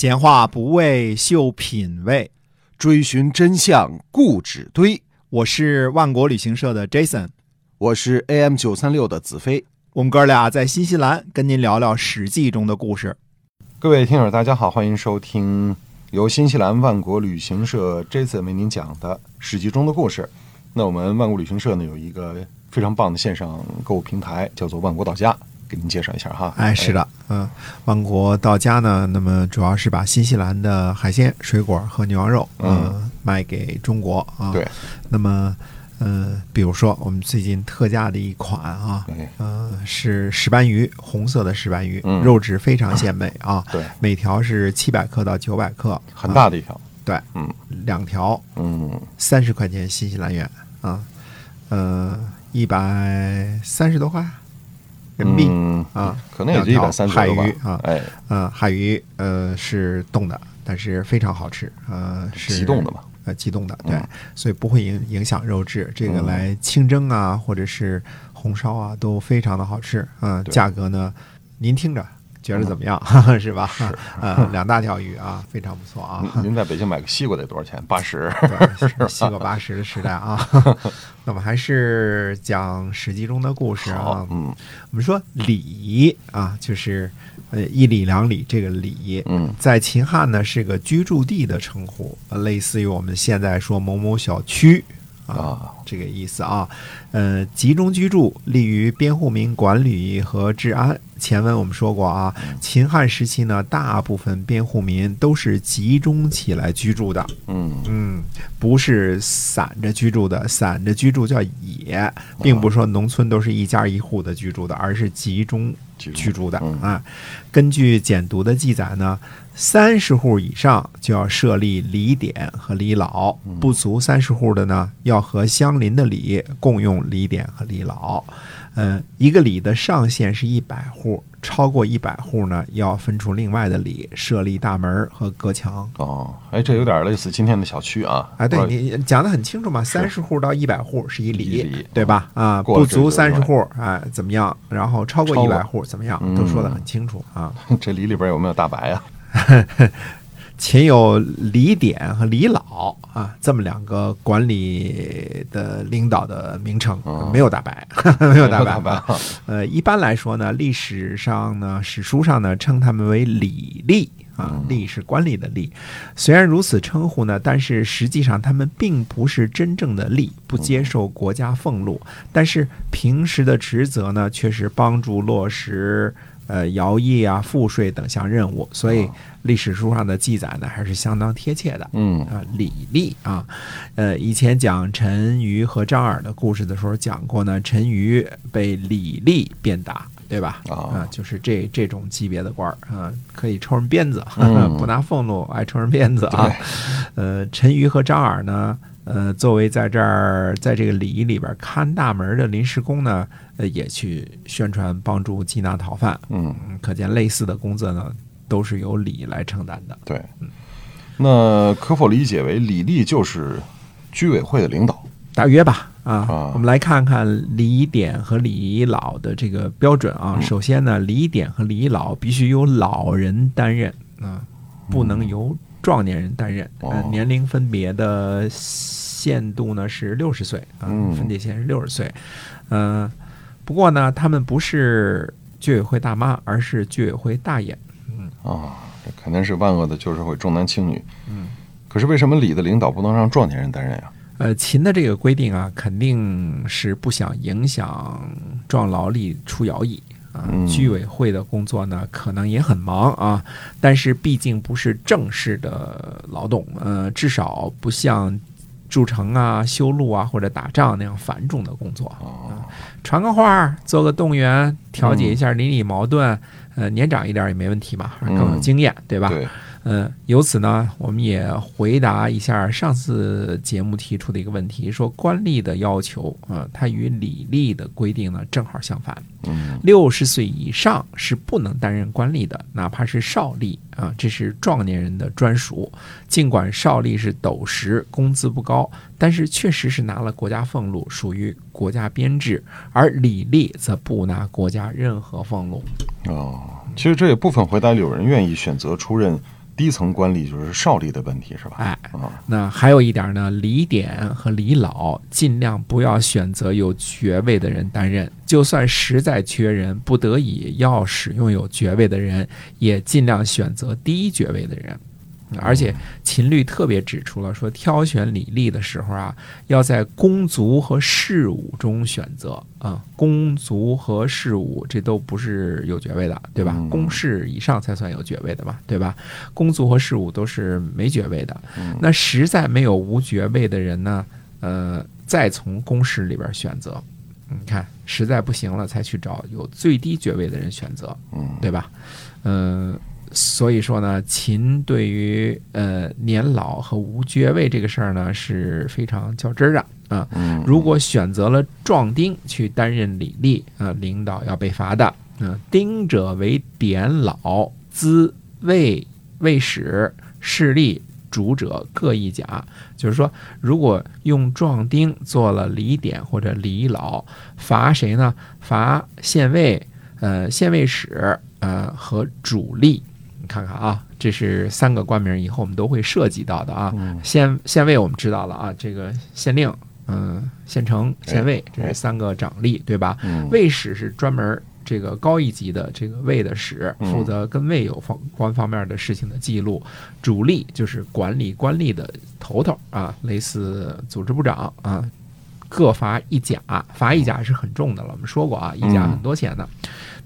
闲话不为秀品味，追寻真相固执堆。我是万国旅行社的 Jason，我是 AM 九三六的子飞。我们哥俩在新西兰跟您聊聊《史记》中的故事。各位听友，大家好，欢迎收听由新西兰万国旅行社 Jason 为您讲的《史记》中的故事。那我们万国旅行社呢有一个非常棒的线上购物平台，叫做万国到家。给您介绍一下哈，哎，是的，嗯，万国到家呢，那么主要是把新西兰的海鲜、水果和牛羊肉，嗯，卖给中国啊。对，那么，嗯，比如说我们最近特价的一款啊，嗯，是石斑鱼，红色的石斑鱼，肉质非常鲜美啊。对，每条是七百克到九百克，很大的一条。对，嗯，两条，嗯，三十块钱新西兰元啊，呃，一百三十多块。人民币啊，可能也就一百三十海鱼啊，哎，呃，海鱼呃是冻的，但是非常好吃，呃是急冻的嘛，呃急冻的，对，所以不会影影响肉质，这个来清蒸啊或者是红烧啊都非常的好吃，嗯，价格呢，您听着。觉得怎么样？是吧？是，呃，两大条鱼啊，非常不错啊。您在北京买个西瓜得多少钱？八十，西瓜八十的时代啊。那么还是讲《史记》中的故事啊。嗯，我们说礼啊，就是呃一里两里这个礼。嗯，在秦汉呢是个居住地的称呼，类似于我们现在说某某小区。啊，这个意思啊，呃，集中居住，利于边户民管理和治安。前文我们说过啊，秦汉时期呢，大部分边户民都是集中起来居住的，嗯嗯，不是散着居住的，散着居住叫野，并不是说农村都是一家一户的居住的，而是集中居住的啊。根据简牍的记载呢。三十户以上就要设立里典和里老，不足三十户的呢，要和相邻的里共用里典和里老。嗯，一个里的上限是一百户，超过一百户呢，要分出另外的里，设立大门和隔墙。哦，哎，这有点类似今天的小区啊。哎，对你讲的很清楚嘛，三十户到一百户是一里，对吧？啊，不足三十户，哎，怎么样？然后超过一百户怎么样？都说的很清楚啊。这里里边有没有大白啊？秦有李典和李老啊，这么两个管理的领导的名称，没有大白，没有大白。呃，一般来说呢，历史上呢，史书上呢，称他们为李立啊，吏是官吏的立。虽然如此称呼呢，但是实际上他们并不是真正的吏，不接受国家俸禄，但是平时的职责呢，却是帮助落实。呃，徭役啊、赋税等项任务，所以历史书上的记载呢，还是相当贴切的。嗯啊，李立啊，呃，以前讲陈馀和张耳的故事的时候讲过呢，陈馀被李立鞭打，对吧？啊，就是这这种级别的官儿啊，可以抽人鞭子，不拿俸禄，爱抽人鞭子啊。呃，陈馀和张耳呢？呃，作为在这儿，在这个礼仪里边看大门的临时工呢，呃，也去宣传帮助缉拿逃犯。嗯，可见类似的工作呢，都是由礼来承担的。对，那可否理解为李立就是居委会的领导？大约吧。啊，我们来看看李典和李老的这个标准啊。首先呢，李典和李老必须由老人担任啊，不能由壮年人担任。年龄分别的。限度呢是六十岁啊，分界线是六十岁。嗯，不过呢，他们不是居委会大妈，而是居委会大爷。嗯啊，这肯定是万恶的旧社会重男轻女。嗯，可是为什么李的领导不能让壮年人担任呀？呃，秦的这个规定啊，肯定是不想影响壮劳力出徭役啊。居委会的工作呢，可能也很忙啊，但是毕竟不是正式的劳动，呃，至少不像。筑城啊、修路啊，或者打仗那样繁重的工作啊，传个话、做个动员、调解一下邻里矛盾，呃，年长一点也没问题嘛，更有经验，对吧？嗯，由此呢，我们也回答一下上次节目提出的一个问题，说官吏的要求啊，它与礼吏的规定呢正好相反。嗯，六十岁以上是不能担任官吏的，哪怕是少吏啊，这是壮年人的专属。尽管少吏是斗食，工资不高，但是确实是拿了国家俸禄，属于国家编制；而礼吏则不拿国家任何俸禄。哦，其实这也部分回答有人愿意选择出任。低层官吏就是少吏的问题，是吧？哎，啊，那还有一点呢，李典和李老尽量不要选择有爵位的人担任，就算实在缺人，不得已要使用有爵位的人，也尽量选择低爵位的人。而且秦律特别指出了说，挑选礼历的时候啊，要在公族和士武中选择啊。公族和士武这都不是有爵位的，对吧？嗯公士以上才算有爵位的嘛，对吧？公族和士武都是没爵位的。那实在没有无爵位的人呢，呃，再从公士里边选择。你看，实在不行了，才去找有最低爵位的人选择。嗯，对吧？嗯、所以说呢，秦对于呃年老和无爵位这个事儿呢是非常较真儿的啊。嗯，如果选择了壮丁去担任礼吏啊，领导要被罚的。嗯、丁者为典老，资卫卫使士吏。主者各一甲，就是说，如果用壮丁做了礼典或者礼老，罚谁呢？罚县尉、呃县尉使、呃和主力。你看看啊，这是三个官名，以后我们都会涉及到的啊。嗯县县尉我们知道了啊，这个县令、嗯、县城、县尉，这哎是三个长吏，对吧？嗯卫使是专门这个高一级的这个卫的使，嗯负责跟卫有方关方面的事情的记录。主力就是管理官吏的头头啊，类似组织部长啊，各罚一甲，罚一甲是很重的了。我们说过啊，一甲嗯很多钱的。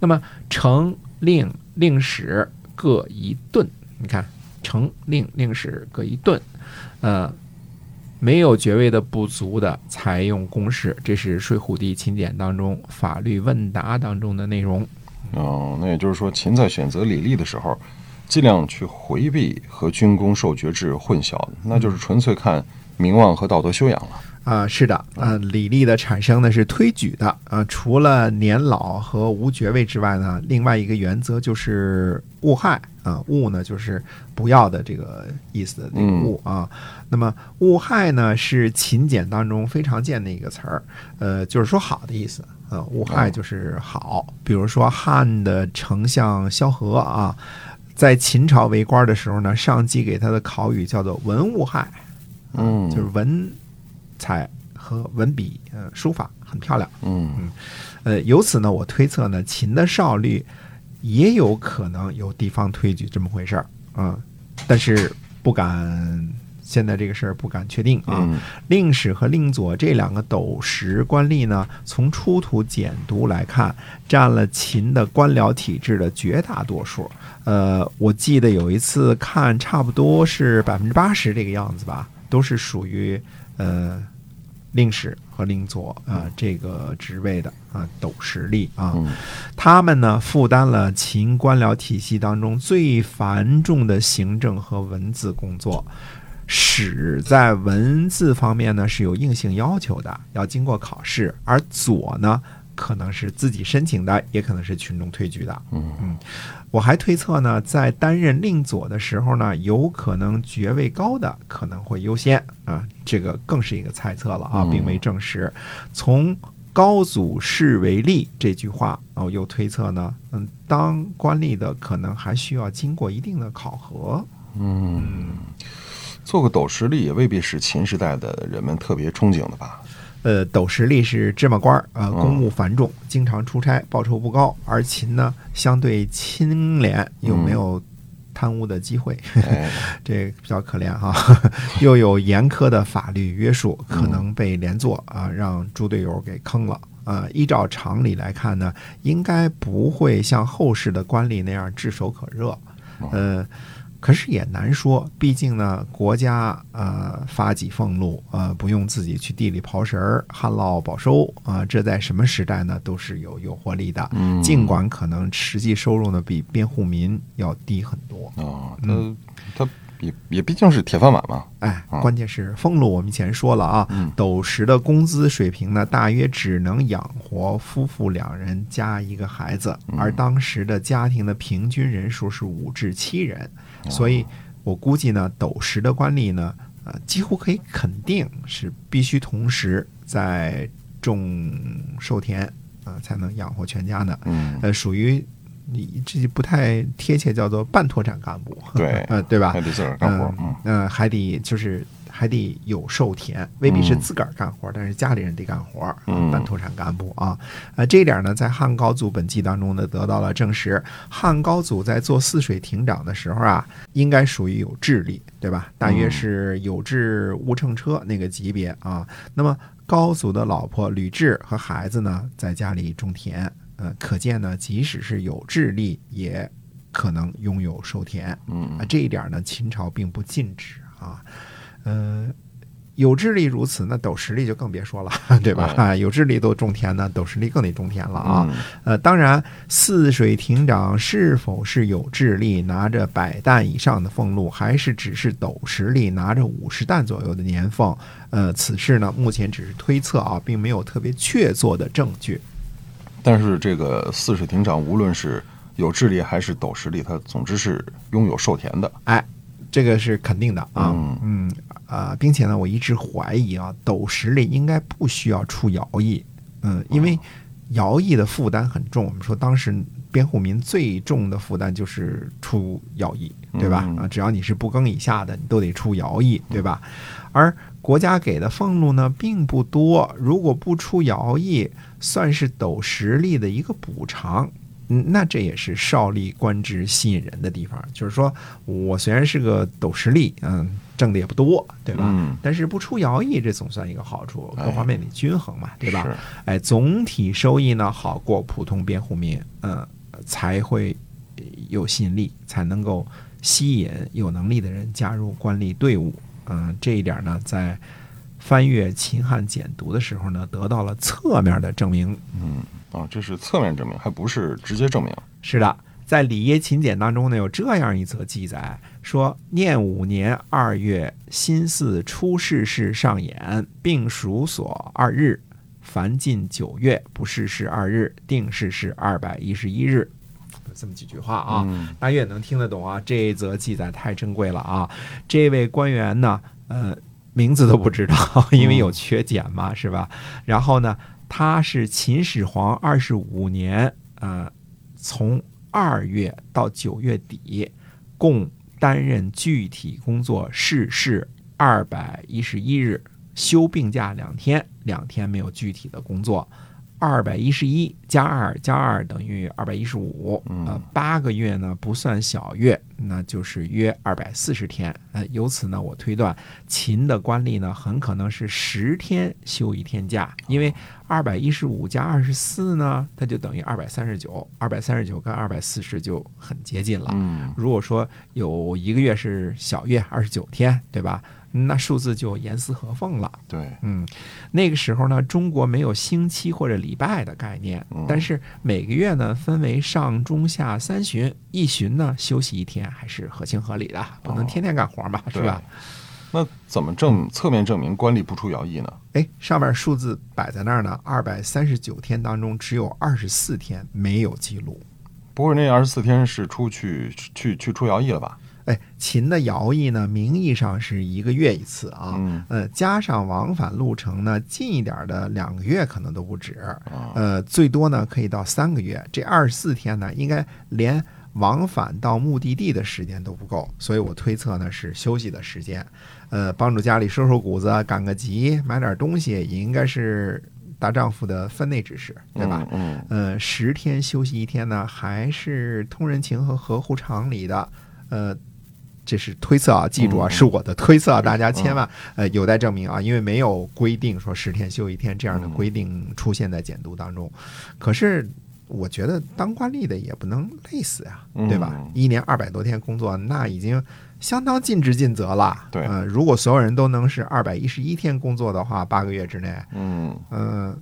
那么丞、令、令史各一盾，你看丞、令、令史各一盾，呃。没有爵位的不足的，采用公事，这是《睡虎地秦简》当中法律问答当中的内容。哦，那也就是说，秦在选择李立的时候，尽量去回避和军功授爵制混淆，那就是纯粹看名望和道德修养了。啊、是的，啊、李历的产生呢是推举的，啊、除了年老和无爵位之外呢，另外一个原则就是勿害啊，勿呢就是不要的这个意思的那个勿啊。那么勿害呢是秦简当中非常见的一个词儿，呃，就是说好的意思啊，勿害就是好。比如说汉的丞相萧何啊，在秦朝为官的时候呢，上级给他的考语叫做文勿害。啊嗯就是文才和文笔，呃，书法很漂亮。嗯呃，由此呢，我推测呢，秦的少律也有可能有地方推举这么回事儿啊、但是不敢。现在这个事儿不敢确定啊。令史和令佐这两个斗石官吏呢，从出土简牍来看，占了秦的官僚体制的绝大多数。呃，我记得有一次看，差不多是百分之八十这个样子吧，都是属于呃令史和令佐啊、这个职位的啊斗实力啊。嗯他们呢负担了秦官僚体系当中最繁重的行政和文字工作。史在文字方面呢是有硬性要求的，要经过考试，而左呢可能是自己申请的，也可能是群众推举的。嗯嗯我还推测呢，在担任令佐的时候呢，有可能爵位高的可能会优先啊，这个更是一个猜测了啊，嗯并未证实。从高祖视为例这句话，哦，又推测呢，嗯，当官吏的可能还需要经过一定的考核。嗯，做个斗士吏也未必是秦时代的人们特别憧憬的吧？呃，斗实力是芝麻官儿，呃，公务繁重，经常出差，报酬不高。而秦呢，相对清廉，又没有贪污的机会，哎，这比较可怜哈。又有严苛的法律约束，可能被连坐啊，让猪队友给坑了。啊，依照常理来看呢，应该不会像后世的官吏那样炙手可热。呃，可是也难说，毕竟呢，国家呃发给俸禄，呃不用自己去地里刨食儿、旱涝保收啊、这在什么时代呢都是有诱惑力的。嗯尽管可能实际收入呢比边户民要低很多。哦，他他也也毕竟是铁饭碗嘛。哎，啊。关键是俸禄，我们以前说了啊，嗯。斗石的工资水平呢，大约只能养活夫妇两人加一个孩子，嗯。而当时的家庭的平均人数是五至七人，哦。所以我估计呢，斗石的官吏呢，呃，几乎可以肯定是必须同时在种寿田啊、才能养活全家呢。嗯。呃，属于你这不太贴切，叫做半脱产干部，对 呃，对吧还？得自个儿干活儿，嗯还得就是还得有授田，未必是自个儿干活，但是家里人得干活，啊嗯半脱产干部啊。呃，这一点呢，在汉高祖本纪当中呢得到了证实。汉高祖在做泗水亭长的时候啊，应该属于有智力，对吧？大约是有志无乘车那个级别啊。那么高祖的老婆吕雉和孩子呢，在家里种田，呃，可见呢，即使是有智力，也可能拥有授田。嗯啊，这一点呢，秦朝并不禁止啊。呃，有智力如此，那斗实力就更别说了，对吧？啊，有智力都种田呢，斗实力更得种田了啊。嗯呃，当然，泗水亭长是否是有智力，拿着百担以上的俸禄，还是只是斗实力，拿着五十担左右的年俸？呃，此事呢，目前只是推测啊，并没有特别确凿的证据。但是这个泗水亭长，无论是有智力还是斗实力，他总之是拥有授田的。哎，这个是肯定的啊，嗯嗯啊、并且呢，我一直怀疑啊，斗实力应该不需要出徭役，嗯，因为徭役的负担很重。我们说当时边户民最重的负担就是出徭役，对吧？嗯啊，只要你是不更以下的，你都得出徭役，对吧？而国家给的俸禄呢并不多，如果不出徭役，算是斗实力的一个补偿。嗯，那这也是少吏官职吸引人的地方，就是说我虽然是个斗实力，嗯，挣的也不多，对吧？嗯但是不出徭役，这总算一个好处，哎各方面得均衡嘛，对吧？是哎，总体收益呢好过普通边户民，嗯，才会呃有吸引力，才能够吸引有能力的人加入官吏队伍。嗯，这一点呢，在翻阅秦汉简牍的时候呢，得到了侧面的证明。嗯啊，这是侧面证明，还不是直接证明。是的，在《里耶秦简》当中呢，有这样一则记载，说念五年二月，辛巳初逝世上演，并属所二日，凡近九月，不逝世二日，定逝世二百一十一日。有这么几句话啊，嗯大家也能听得懂啊。这一则记载太珍贵了啊！这位官员呢，呃，名字都不知道，因为有缺减嘛，是吧？然后呢，他是秦始皇二十五年，呃，从二月到九月底，共担任具体工作逝世二百一十一日，休病假两天，两天没有具体的工作。二百一十一加二加二等于二百一十五，呃，八个月呢不算小月，那就是约二百四十天。呃，由此呢，我推断秦的官吏呢很可能是十天休一天假，因为二百一十五加二十四呢，它就等于二百三十九，二百三十九跟二百四十就很接近了。嗯如果说有一个月是小月二十九天，对吧？那数字就严丝合缝了。对，嗯，那个时候呢，中国没有星期或者礼拜的概念，但是每个月呢分为上中下三旬，一旬呢休息一天还是合情合理的，不能天天干活嘛，是对吧？？那怎么证侧面证明官吏不出徭役呢？哎，上面数字摆在那儿呢，二百三十九天当中只有二十四天没有记录。不会那二十四天是出去去去出徭役了吧？哎，秦的徭役呢，名义上是一个月一次啊，嗯呃，加上往返路程呢，近一点的两个月可能都不止，啊，呃，最多呢可以到三个月。这二十四天呢，应该连往返到目的地的时间都不够，所以我推测呢是休息的时间，呃，帮助家里收收谷子、赶个集、买点东西，也应该是大丈夫的分内之事，对吧？嗯呃，十天休息一天呢，还是通人情和合乎常理的。呃，这是推测啊，记住啊，嗯是我的推测，大家千万呃有待证明啊，因为没有规定说十天休一天这样的规定出现在简牍当中。可是我觉得当官吏的也不能累死呀，对吧嗯？一年二百多天工作，那已经相当尽职尽责了。对呃，如果所有人都能是二百一十一天工作的话，八个月之内，嗯嗯，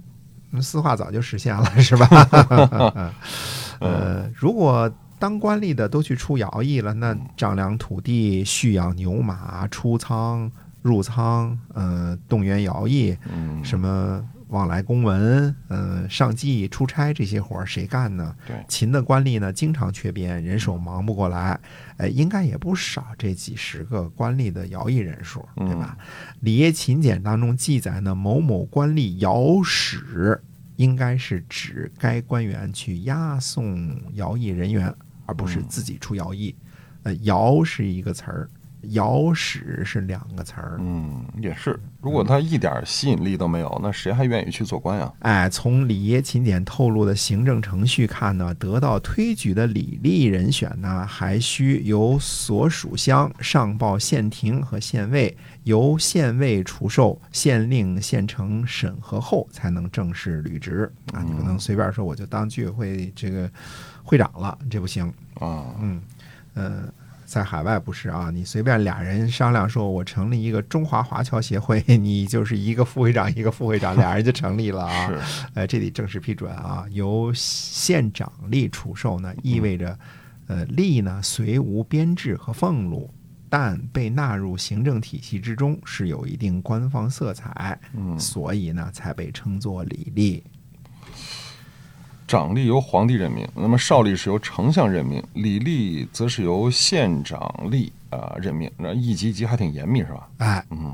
那四化早就实现了，是吧？呃，如果当官吏的都去出徭役了，那丈量土地、蓄养牛马、出仓、入仓，呃，动员徭役，嗯，什么往来公文，呃，上计、出差这些活儿谁干呢？对。秦的官吏呢，经常缺编，人手忙不过来，呃，应该也不少这几十个官吏的徭役人数，对吧？《礼耶秦简》当中记载呢，某某官吏徭使应该是指该官员去押送徭役人员，而不是自己出徭役。呃，徭是一个词儿。摇使是两个词儿，嗯，也是。如果他一点吸引力都没有，那谁还愿意去做官呀？哎，从李爷秦简透露的行政程序看呢，得到推举的李立人选呢，还需由所属乡上报县庭和县尉，由县尉除授，县令、县城审核后，才能正式履职啊！你不能随便说我就当居委会这个会长了，这不行啊。嗯，呃。在海外不是啊，你随便俩人商量说，我成立一个中华华侨协会，你就是一个副会长一个副会长，俩人就成立了啊。是，呃，这得正式批准啊。由县长立处授呢，意味着，呃，吏呢虽无编制和俸禄，但被纳入行政体系之中，是有一定官方色彩，嗯，所以呢才被称作礼吏。长吏由皇帝任命，那么少吏是由丞相任命，礼吏则是由县长吏啊任命。那一级一级还挺严密，是吧？哎，嗯，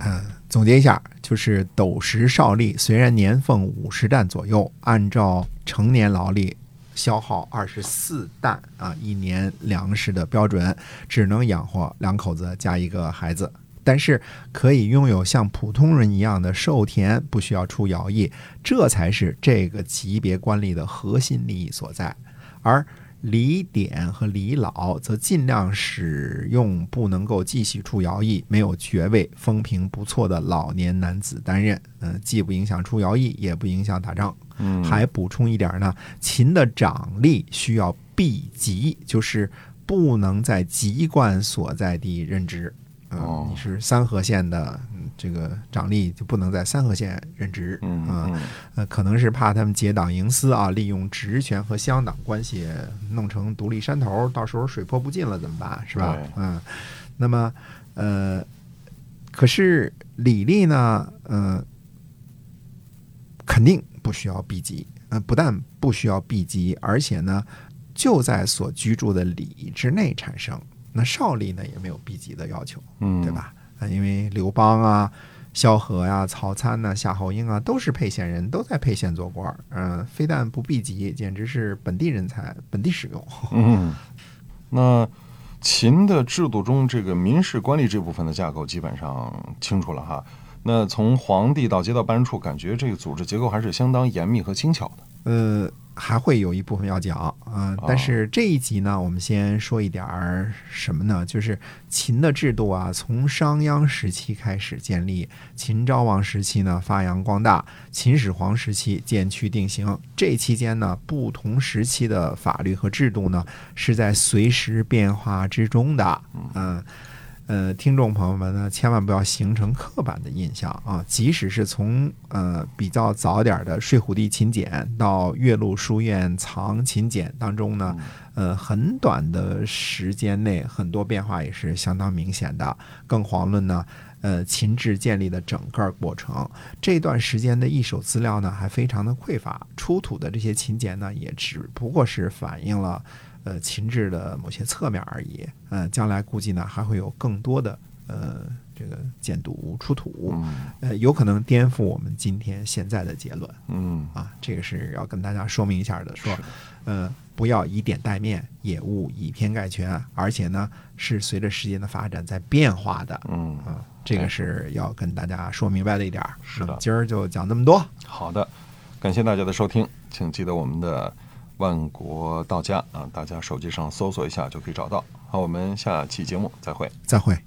总结一下，就是斗石少吏虽然年俸五十担左右，按照成年劳力消耗二十四担啊一年粮食的标准，只能养活两口子加一个孩子。但是可以拥有像普通人一样的授田，不需要出徭役，这才是这个级别官吏的核心利益所在。而李典和李老则尽量使用不能够继续出徭役、没有爵位、风评不错的老年男子担任，嗯，既不影响出徭役，也不影响打仗。嗯，还补充一点呢，秦的长吏需要避籍，就是不能在籍贯所在地任职。哦，你是三河县的这个长吏，就不能在三河县任职啊？呃，可能是怕他们结党营私啊，利用职权和乡党关系弄成独立山头，到时候水泼不进了怎么办？是吧？嗯，那么呃，可是李立呢？呃，肯定不需要避籍，呃，不但不需要避籍，而且呢，就在所居住的里之内产生。那少吏呢也没有避籍的要求，嗯，对吧？啊，因为刘邦啊、萧何呀、曹参呐、夏侯婴啊，都是沛县人，都在沛县做官儿，嗯，非但不避籍，简直是本地人才，本地使用。嗯，那秦的制度中，这个民事官吏这部分的架构基本上清楚了哈。那从皇帝到街道办事处，感觉这个组织结构还是相当严密和轻巧的。呃。还会有一部分要讲啊，但是这一集呢，我们先说一点儿什么呢？就是秦的制度啊，从商鞅时期开始建立，秦昭王时期呢发扬光大，秦始皇时期渐趋定型。这期间呢，不同时期的法律和制度呢，是在随时变化之中的，嗯。呃，听众朋友们呢，千万不要形成刻板的印象啊！即使是从呃比较早点的睡虎地秦简到岳麓书院藏秦简当中呢，呃，很短的时间内，很多变化也是相当明显的。更遑论呢，呃，秦制建立的整个过程，这段时间的一手资料呢，还非常的匮乏，出土的这些秦简呢，也只不过是反映了。呃，秦制的某些侧面而已。嗯，将来估计呢还会有更多的呃这个简牍出土，呃，有可能颠覆我们今天现在的结论。嗯，啊，这个是要跟大家说明一下的，说，呃，不要以点带面，也勿以偏概全，而且呢是随着时间的发展在变化的。嗯，啊，这个是要跟大家说明白的一点。是的，今儿就讲这么多。好的，感谢大家的收听，请记得我们的。万国到家啊，大家手机上搜索一下就可以找到。好，我们下期节目再会，再会。